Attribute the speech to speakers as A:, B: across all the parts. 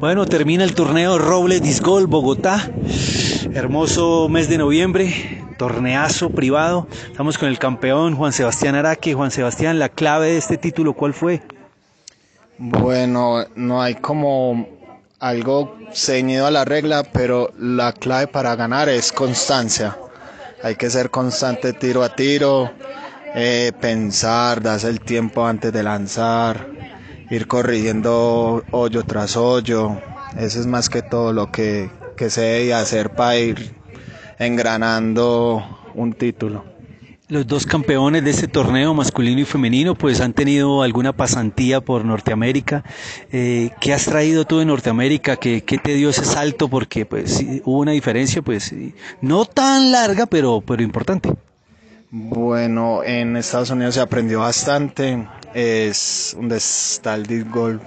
A: Bueno, termina el torneo Robles Disgol Bogotá. Hermoso mes de noviembre, torneazo privado. Estamos con el campeón Juan Sebastián Araque. Juan Sebastián, la clave de este título, ¿cuál fue?
B: Bueno, no hay como algo ceñido a la regla, pero la clave para ganar es constancia. Hay que ser constante tiro a tiro, eh, pensar, darse el tiempo antes de lanzar, ir corrigiendo hoyo tras hoyo. Eso es más que todo lo que, que se debe hacer para ir engranando un título.
A: Los dos campeones de este torneo, masculino y femenino, pues han tenido alguna pasantía por Norteamérica. Eh, ¿Qué has traído tú de Norteamérica? ¿Qué, ¿Qué, te dio ese salto? Porque pues hubo una diferencia, pues no tan larga, pero, pero importante.
B: Bueno, en Estados Unidos se aprendió bastante. Es donde está el golf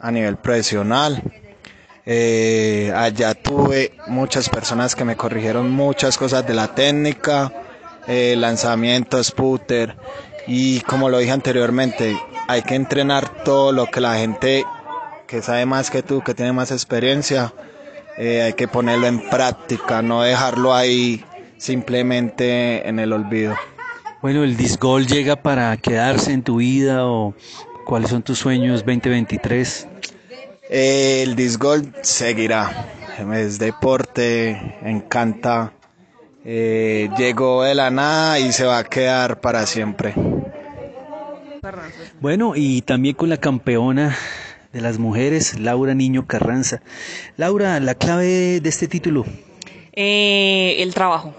B: a nivel profesional. Eh, allá tuve muchas personas que me corrigieron muchas cosas de la técnica eh, lanzamientos, putter y como lo dije anteriormente, hay que entrenar todo lo que la gente que sabe más que tú, que tiene más experiencia, eh, hay que ponerlo en práctica, no dejarlo ahí simplemente en el olvido.
A: Bueno, ¿el disgol llega para quedarse en tu vida o cuáles son tus sueños 2023?
B: Eh, el disgol seguirá, es deporte, encanta eh, llegó de la nada y se va a quedar para siempre.
A: Bueno, y también con la campeona de las mujeres, Laura Niño Carranza. Laura, la clave de este título.
C: Eh, el trabajo,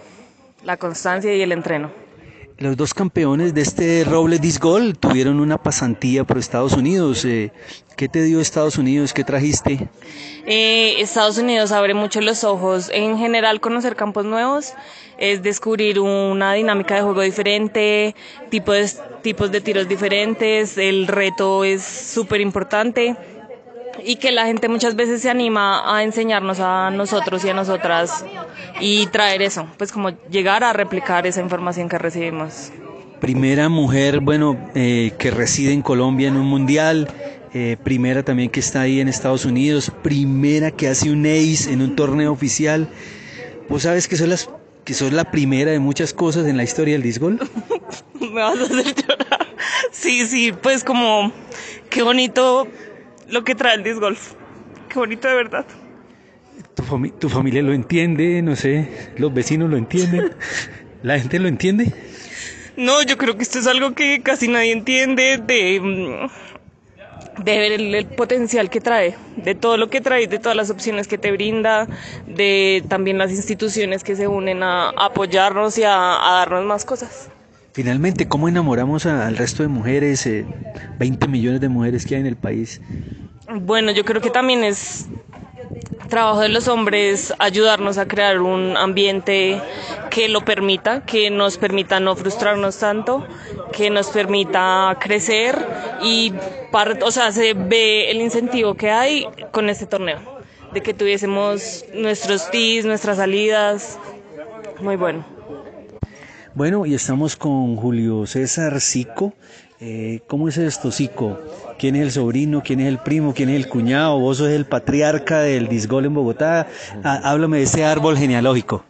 C: la constancia y el entreno.
A: Los dos campeones de este Roble Disgol tuvieron una pasantía por Estados Unidos. Eh, ¿Qué te dio Estados Unidos? ¿Qué trajiste?
C: Eh, Estados Unidos abre mucho los ojos. En general, conocer campos nuevos es descubrir una dinámica de juego diferente, tipos tipos de tiros diferentes. El reto es súper importante y que la gente muchas veces se anima a enseñarnos a nosotros y a nosotras y traer eso, pues como llegar a replicar esa información que recibimos.
A: Primera mujer, bueno, eh, que reside en Colombia en un mundial, eh, primera también que está ahí en Estados Unidos, primera que hace un ace en un torneo oficial. Vos sabes que son las que sos la primera de muchas cosas en la historia del disgol.
C: Me vas a hacer llorar. Sí, sí, pues como qué bonito lo que trae el disc golf. Qué bonito de verdad.
A: Tu, tu familia lo entiende, no sé, los vecinos lo entienden, la gente lo entiende.
C: No, yo creo que esto es algo que casi nadie entiende de, mm, de ver el, potencial que trae, de todo lo que trae, de todas las opciones que te brinda, de también las instituciones que se unen a, apoyarnos y a, darnos más cosas.
A: Finalmente, ¿cómo enamoramos al resto de mujeres, 20 eh, millones de mujeres que hay en el país?
C: Bueno, yo creo que también es trabajo de los hombres ayudarnos a crear un ambiente que lo permita, que nos permita no frustrarnos tanto, que nos permita crecer y, o sea, se ve el incentivo que hay con este torneo, de que tuviésemos nuestros tees, nuestras salidas, muy bueno.
A: Bueno, y estamos con Julio César Sico. Eh, ¿Cómo es esto, Sico? ¿Quién es el sobrino? ¿Quién es el primo? ¿Quién es el cuñado? ¿Vos sos el patriarca del disgol en Bogotá? Ah, háblame de ese árbol genealógico.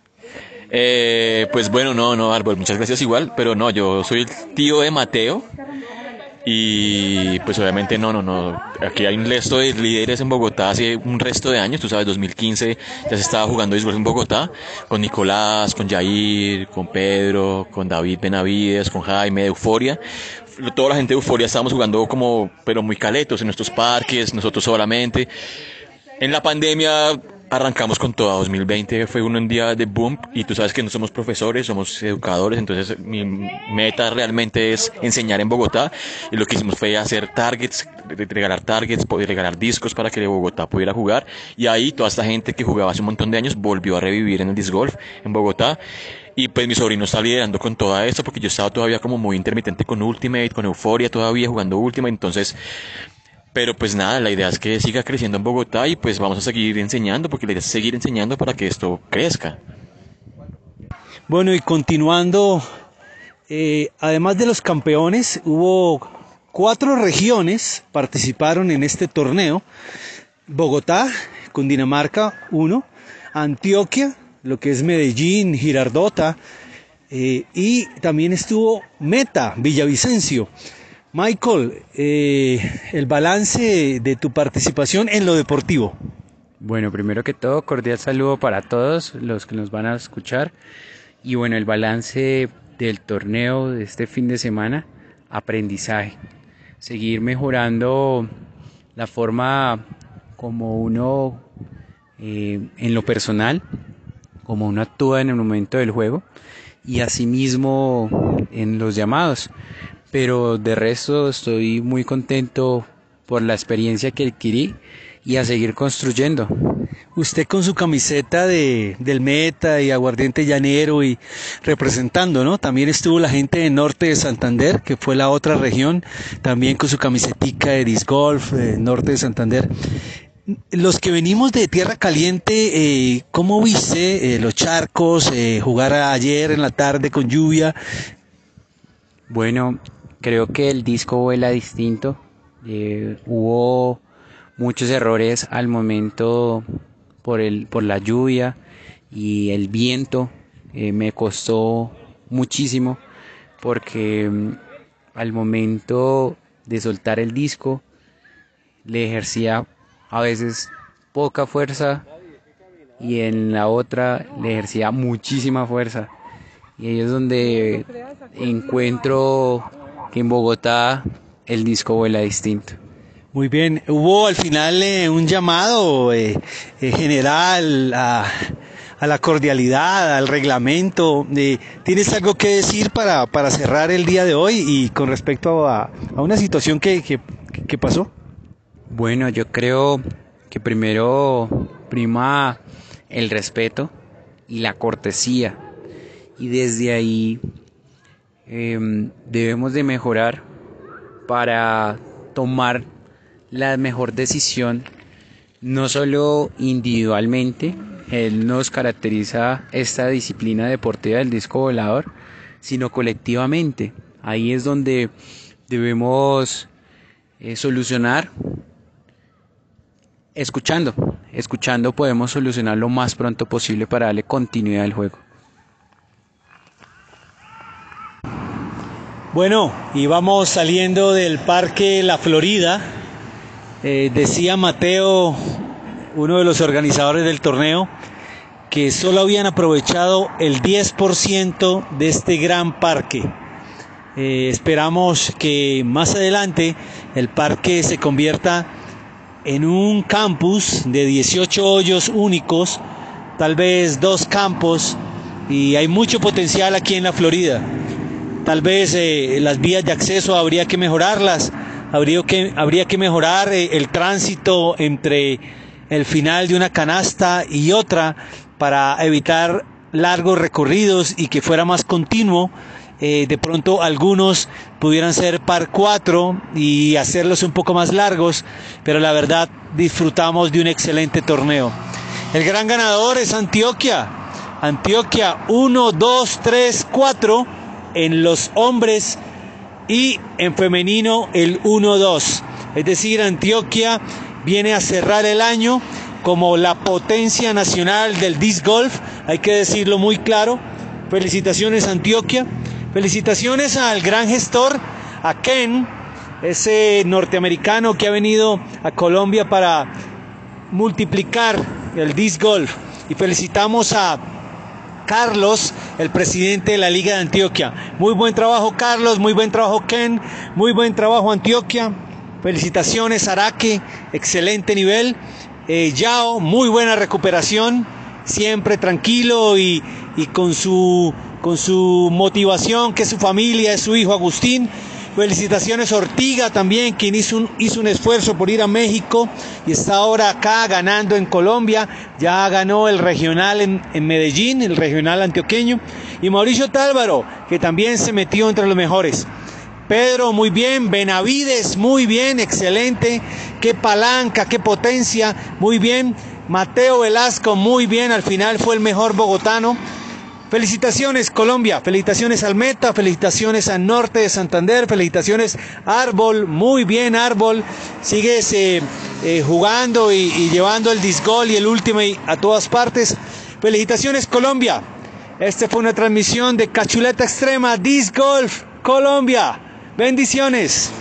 D: Eh, pues bueno, no, no, árbol, muchas gracias igual, pero no, yo soy el tío de Mateo, y pues obviamente no, no, no. Aquí hay un resto de líderes en Bogotá hace un resto de años, tú sabes, 2015 ya se estaba jugando béisbol en Bogotá, con Nicolás, con Jair, con Pedro, con David Benavides, con Jaime de Euforia. Toda la gente de Euforia estábamos jugando como, pero muy caletos en nuestros parques, nosotros solamente. En la pandemia arrancamos con todo. 2020 fue un día de boom y tú sabes que no somos profesores, somos educadores, entonces mi meta realmente es enseñar en Bogotá y lo que hicimos fue hacer targets, regalar targets, regalar discos para que Bogotá pudiera jugar y ahí toda esta gente que jugaba hace un montón de años volvió a revivir en el disc golf en Bogotá. Y pues mi sobrino está liderando con todo esto porque yo estaba todavía como muy intermitente con Ultimate, con Euforia todavía jugando Ultimate, entonces pero pues nada, la idea es que siga creciendo en Bogotá y pues vamos a seguir enseñando, porque la idea es seguir enseñando para que esto crezca.
A: Bueno, y continuando, eh, además de los campeones, hubo cuatro regiones participaron en este torneo. Bogotá, Cundinamarca 1, Antioquia, lo que es Medellín, Girardota, eh, y también estuvo Meta, Villavicencio. Michael, eh, el balance de tu participación en lo deportivo.
E: Bueno, primero que todo, cordial saludo para todos los que nos van a escuchar. Y bueno, el balance del torneo de este fin de semana, aprendizaje. Seguir mejorando la forma como uno eh, en lo personal, como uno actúa en el momento del juego y asimismo en los llamados. Pero de resto estoy muy contento por la experiencia que adquirí y a seguir construyendo.
A: Usted con su camiseta de, del Meta y Aguardiente Llanero y representando, ¿no? También estuvo la gente de Norte de Santander, que fue la otra región, también con su camisetica de Disc Golf, Norte de Santander. Los que venimos de Tierra Caliente, eh, ¿cómo viste eh, los charcos, eh, jugar ayer en la tarde con lluvia?
E: Bueno, creo que el disco vuela distinto. hubo muchos errores al momento por, el, por la lluvia y el viento. me costó muchísimo porque mm, al momento de soltar el disco le ejercía a veces poca fuerza y en la otra le ejercía muchísima fuerza. Y ahí es donde encuentro que en Bogotá el disco vuela distinto.
A: Muy bien, hubo al final eh, un llamado eh, eh, general a, la cordialidad, al reglamento. ¿Tienes algo que decir para, para cerrar el día de hoy y con respecto a, a una situación que, que, que pasó?
E: Bueno, yo creo que primero prima el respeto y la cortesía y desde ahí em, debemos de mejorar para tomar la mejor decisión no solo individualmente él nos caracteriza esta disciplina deportiva del disco volador sino colectivamente ahí es donde debemos eh, solucionar escuchando. Escuchando podemos solucionar lo más pronto posible para darle continuidad al juego.
A: Bueno, y vamos saliendo del Parque La Florida. Eh, decía Mateo, uno de los organizadores del torneo, que solo habían aprovechado el 10% de este gran parque. Eh, esperamos que más adelante el parque se convierta en un campus de 18 hoyos únicos, tal vez dos campos, y hay mucho potencial aquí en la Florida. Tal vez eh, las vías de acceso habría que mejorarlas, habría que, habría que mejorar eh, el tránsito entre el final de una canasta y otra para evitar largos recorridos y que fuera más continuo eh, de pronto algunos pudieran ser par 4 y hacerlos un poco más largos, pero la verdad disfrutamos de un excelente torneo. El gran ganador es Antioquia. Antioquia 1, 2, 3, 4 en los hombres y en femenino el 1-2. Es decir, Antioquia viene a cerrar el año como la potencia nacional del disc golf, hay que decirlo muy claro. Felicitaciones Antioquia. Felicitaciones al gran gestor, a Ken, ese norteamericano que ha venido a Colombia para multiplicar el disc golf. Y felicitamos a Carlos, el presidente de la Liga de Antioquia. Muy buen trabajo Carlos, muy buen trabajo Ken, muy buen trabajo Antioquia. Felicitaciones Araque, excelente nivel. Eh, Yao, muy buena recuperación, siempre tranquilo y, y con su con su motivación, que es su familia, es su hijo Agustín. Felicitaciones Ortiga también, quien hizo un, hizo un esfuerzo por ir a México y está ahora acá ganando en Colombia. Ya ganó el regional en, en Medellín, el regional antioqueño. Y Mauricio Tálvaro, que también se metió entre los mejores. Pedro, muy bien. Benavides, muy bien, excelente. Qué palanca, qué potencia, muy bien. Mateo Velasco, muy bien. Al final fue el mejor bogotano. Felicitaciones Colombia, felicitaciones al Meta, felicitaciones al Norte de Santander, felicitaciones Árbol, muy bien Árbol, sigues eh, jugando y, llevando el disc golf y el ultimate a todas partes. Felicitaciones Colombia. Esta fue una transmisión de Cachuleta Extrema Disc Golf Colombia. Bendiciones.